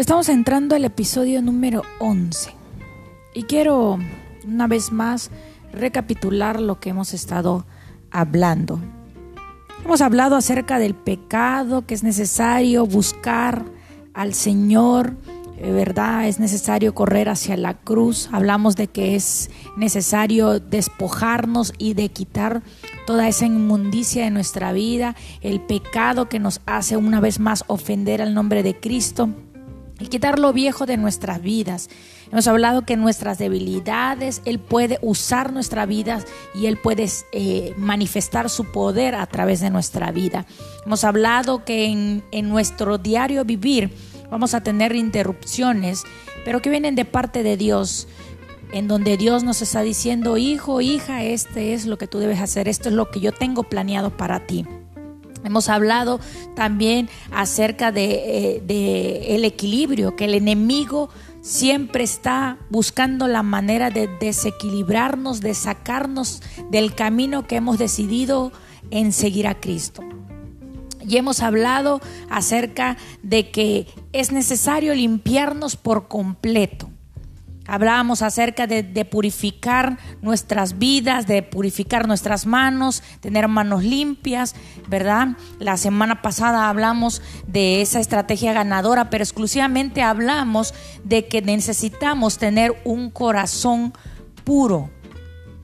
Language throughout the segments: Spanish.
Estamos entrando al episodio número 11 y quiero una vez más recapitular lo que hemos estado hablando. Hemos hablado acerca del pecado, que es necesario buscar al Señor, eh, ¿verdad? Es necesario correr hacia la cruz. Hablamos de que es necesario despojarnos y de quitar toda esa inmundicia de nuestra vida, el pecado que nos hace una vez más ofender al nombre de Cristo y quitar lo viejo de nuestras vidas. Hemos hablado que nuestras debilidades, Él puede usar nuestra vida y Él puede eh, manifestar su poder a través de nuestra vida. Hemos hablado que en, en nuestro diario vivir vamos a tener interrupciones, pero que vienen de parte de Dios en donde Dios nos está diciendo, hijo, hija, este es lo que tú debes hacer, esto es lo que yo tengo planeado para ti. Hemos hablado también acerca de, eh, el equilibrio, que el enemigo siempre está buscando la manera de desequilibrarnos, de sacarnos del camino que hemos decidido en seguir a Cristo. Y hemos hablado acerca de que es necesario limpiarnos por completo. Hablábamos acerca de, purificar nuestras vidas, de purificar nuestras manos, tener manos limpias, ¿verdad? La semana pasada hablamos de esa estrategia ganadora, pero exclusivamente hablamos de que necesitamos tener un corazón puro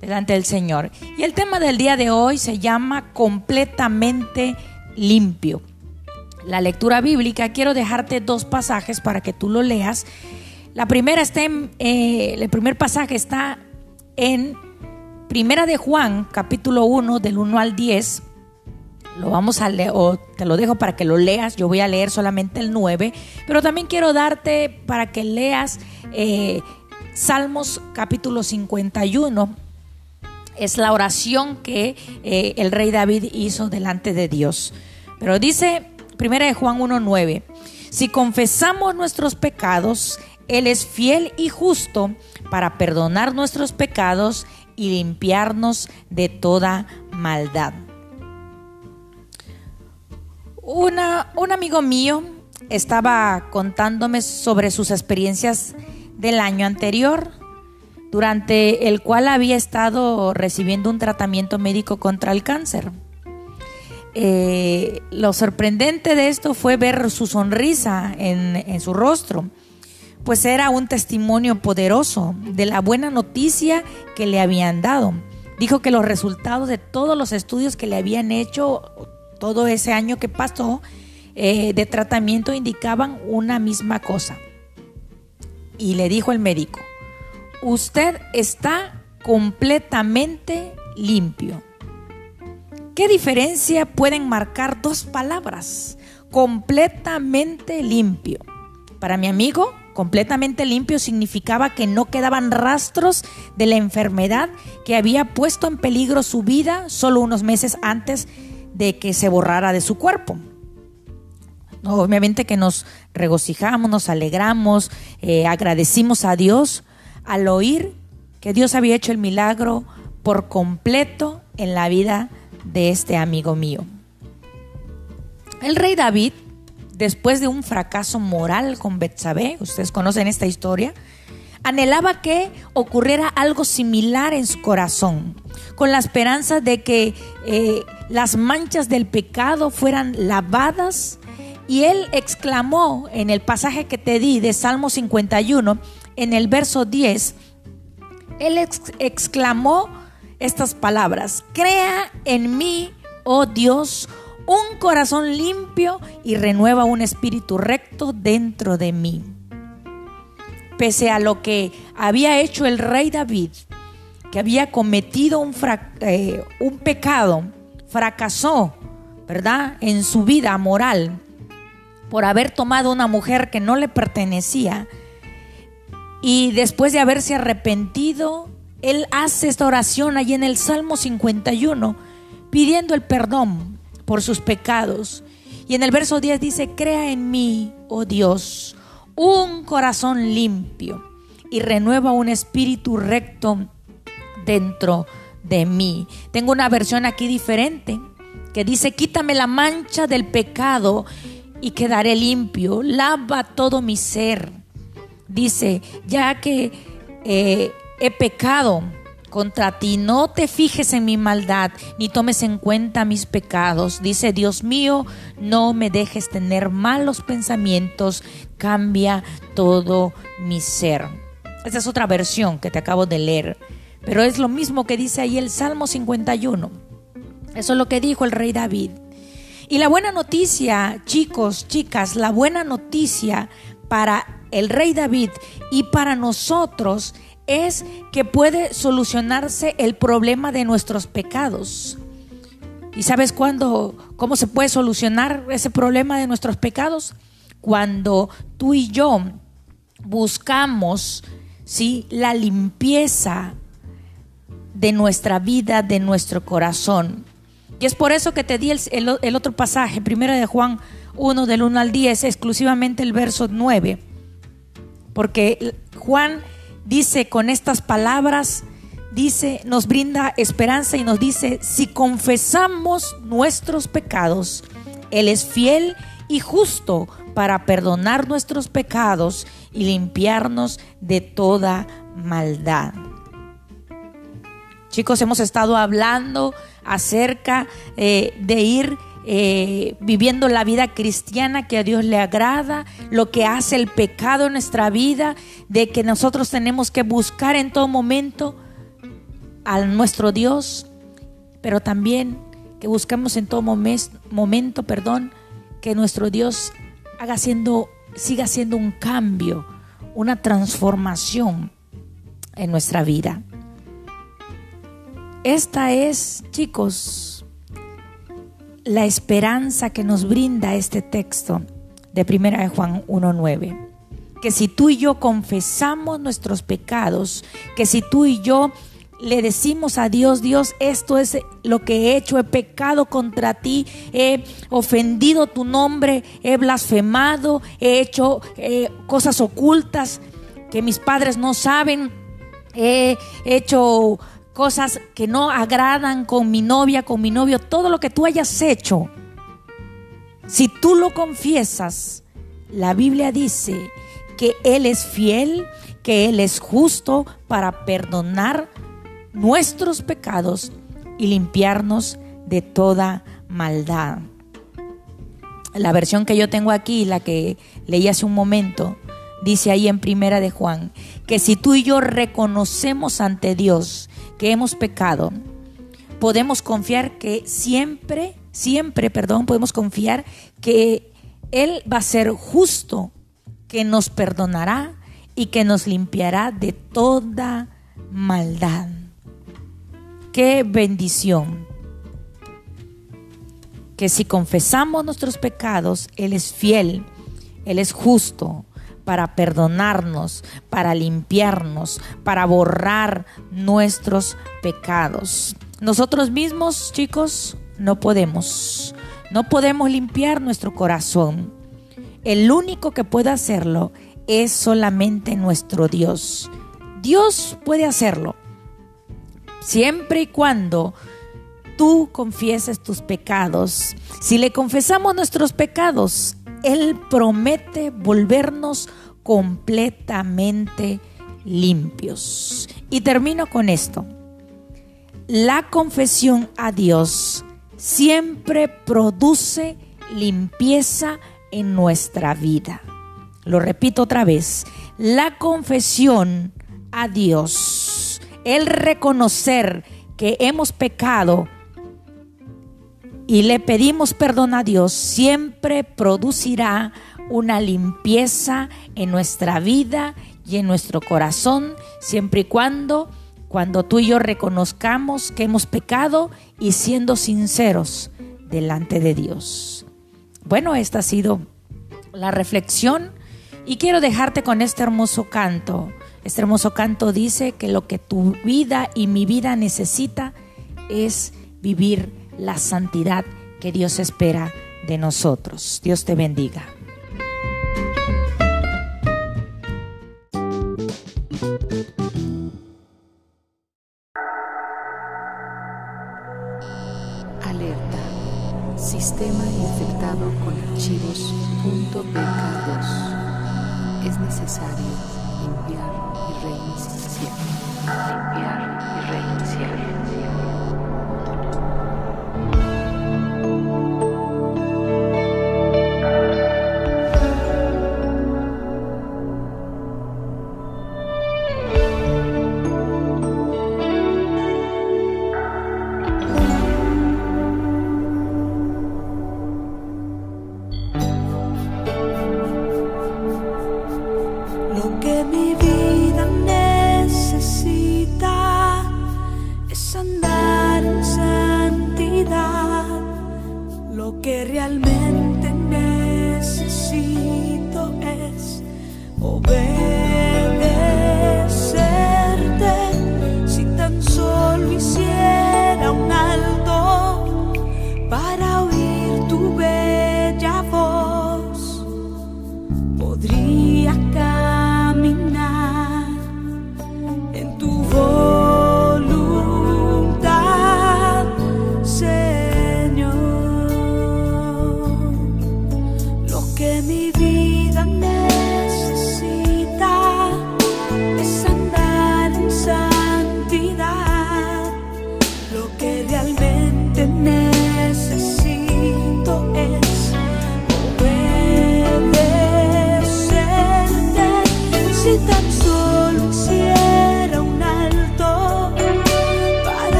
delante del Señor. Y el tema del día de hoy se llama completamente limpio. La lectura bíblica, quiero dejarte dos pasajes para que tú lo leas la primera está en, eh, el primer pasaje está en Primera de Juan, capítulo 1, del 1 al 10. Lo vamos a leer, o te lo dejo para que lo leas. Yo voy a leer solamente el 9, pero también quiero darte para que leas eh, Salmos capítulo 51. Es la oración que eh, el rey David hizo delante de Dios. Pero dice Primera de Juan 1:9, si confesamos nuestros pecados, él es fiel y justo para perdonar nuestros pecados y limpiarnos de toda maldad. Una, un amigo mío estaba contándome sobre sus experiencias del año anterior, durante el cual había estado recibiendo un tratamiento médico contra el cáncer. Eh, lo sorprendente de esto fue ver su sonrisa en, en su rostro pues era un testimonio poderoso de la buena noticia que le habían dado. Dijo que los resultados de todos los estudios que le habían hecho todo ese año que pasó eh, de tratamiento indicaban una misma cosa. Y le dijo el médico, usted está completamente limpio. ¿Qué diferencia pueden marcar dos palabras? Completamente limpio. Para mi amigo, completamente limpio significaba que no quedaban rastros de la enfermedad que había puesto en peligro su vida solo unos meses antes de que se borrara de su cuerpo. Obviamente que nos regocijamos, nos alegramos, eh, agradecimos a Dios al oír que Dios había hecho el milagro por completo en la vida de este amigo mío. El rey David después de un fracaso moral con Betsabé, ustedes conocen esta historia, anhelaba que ocurriera algo similar en su corazón, con la esperanza de que eh, las manchas del pecado fueran lavadas. Y él exclamó en el pasaje que te di de Salmo 51, en el verso 10, él exclamó estas palabras, crea en mí, oh Dios, un corazón limpio y renueva un espíritu recto dentro de mí. Pese a lo que había hecho el rey David, que había cometido un, eh, un pecado, fracasó, ¿verdad? En su vida moral. por haber tomado una mujer que no le pertenecía y después de haberse arrepentido, él hace esta oración allí en el Salmo 51, pidiendo el perdón por sus pecados. Y en el verso 10 dice, crea en mí, oh Dios, un corazón limpio y renueva un espíritu recto dentro de mí. Tengo una versión aquí diferente que dice, quítame la mancha del pecado y quedaré limpio, lava todo mi ser. Dice, ya que eh, he pecado contra ti, no te fijes en mi maldad, ni tomes en cuenta mis pecados. Dice, Dios mío, no me dejes tener malos pensamientos, cambia todo mi ser. Esa es otra versión que te acabo de leer, pero es lo mismo que dice ahí el Salmo 51. Eso es lo que dijo el rey David. Y la buena noticia, chicos, chicas, la buena noticia para el rey David y para nosotros es que puede solucionarse el problema de nuestros pecados. ¿Y sabes cuándo, cómo se puede solucionar ese problema de nuestros pecados? Cuando tú y yo buscamos ¿sí? la limpieza de nuestra vida, de nuestro corazón. Y es por eso que te di el, otro pasaje, primero de Juan 1, del 1 al 10, exclusivamente el verso 9. Porque Juan dice con estas palabras, dice, nos brinda esperanza y nos dice, si confesamos nuestros pecados, Él es fiel y justo para perdonar nuestros pecados y limpiarnos de toda maldad. Chicos, hemos estado hablando acerca eh, de ir eh, viviendo la vida cristiana que a Dios le agrada, lo que hace el pecado en nuestra vida, de que nosotros tenemos que buscar en todo momento a nuestro Dios, pero también que buscamos en todo momento, perdón, que nuestro Dios haga siendo, siga siendo un cambio, una transformación en nuestra vida. Esta es, chicos, la esperanza que nos brinda este texto de 1 de Juan 1.9. Que si tú y yo confesamos nuestros pecados, que si tú y yo le decimos a Dios, Dios, esto es lo que he hecho, he pecado contra ti, he ofendido tu nombre, he blasfemado, he hecho eh, cosas ocultas que mis padres no saben, he hecho cosas que no agradan con mi novia, con mi novio, todo lo que tú hayas hecho, si tú lo confiesas, la Biblia dice que Él es fiel, que Él es justo para perdonar nuestros pecados y limpiarnos de toda maldad. La versión que yo tengo aquí, la que leí hace un momento, dice ahí en primera de Juan, que si tú y yo reconocemos ante Dios que hemos pecado, podemos confiar que siempre, siempre, perdón, podemos confiar que Él va a ser justo, que nos perdonará y que nos limpiará de toda maldad. Qué bendición. Que si confesamos nuestros pecados, Él es fiel, Él es justo para perdonarnos, para limpiarnos, para borrar nuestros pecados. Nosotros mismos, chicos, no podemos. No podemos limpiar nuestro corazón. El único que puede hacerlo es solamente nuestro Dios. Dios puede hacerlo. Siempre y cuando tú confieses tus pecados. Si le confesamos nuestros pecados, él promete volvernos completamente limpios. Y termino con esto. La confesión a Dios siempre produce limpieza en nuestra vida. Lo repito otra vez. La confesión a Dios, el reconocer que hemos pecado, y le pedimos perdón a Dios, siempre producirá una limpieza en nuestra vida y en nuestro corazón, siempre y cuando cuando tú y yo reconozcamos que hemos pecado y siendo sinceros delante de Dios. Bueno, esta ha sido la reflexión y quiero dejarte con este hermoso canto. Este hermoso canto dice que lo que tu vida y mi vida necesita es vivir la santidad que Dios espera de nosotros. Dios te bendiga. realmente necesito es obedecer. be the man.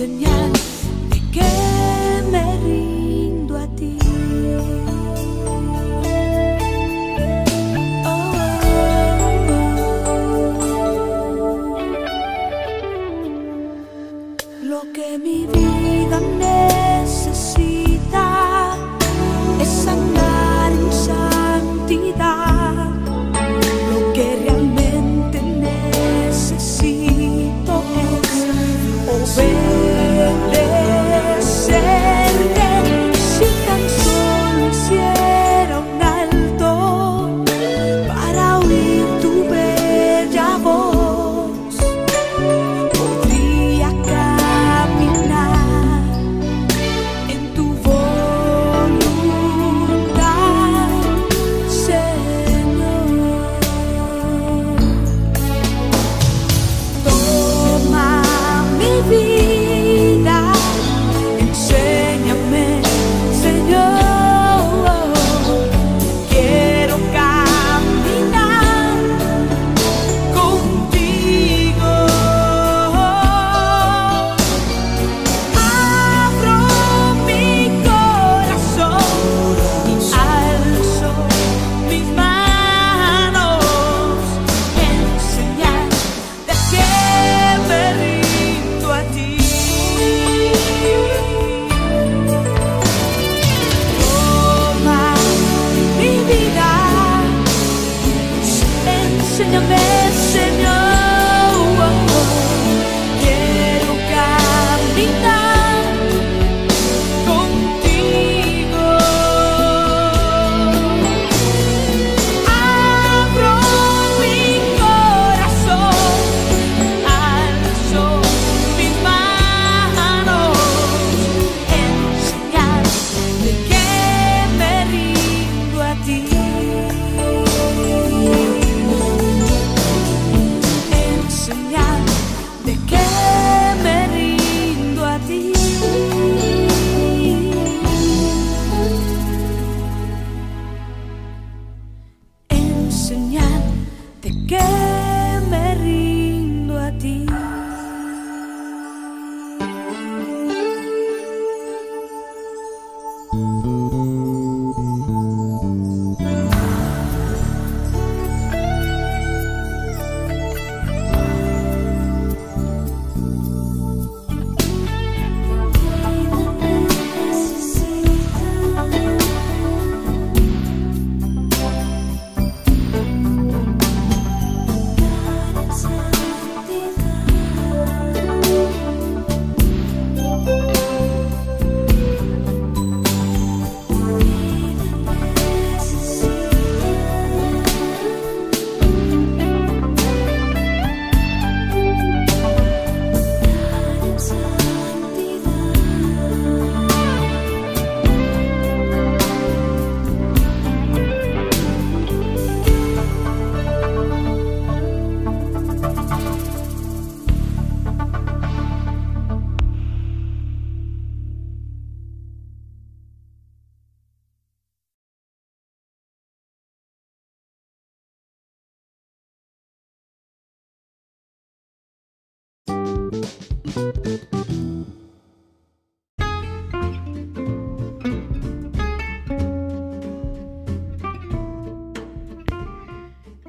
señal.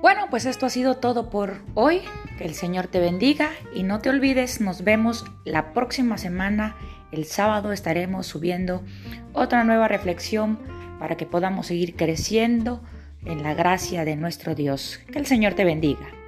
Bueno, pues esto ha sido todo por hoy. Que el Señor te bendiga y no te olvides, nos vemos la próxima semana. El sábado estaremos subiendo otra nueva reflexión para que podamos seguir creciendo en la gracia de nuestro Dios. Que el Señor te bendiga.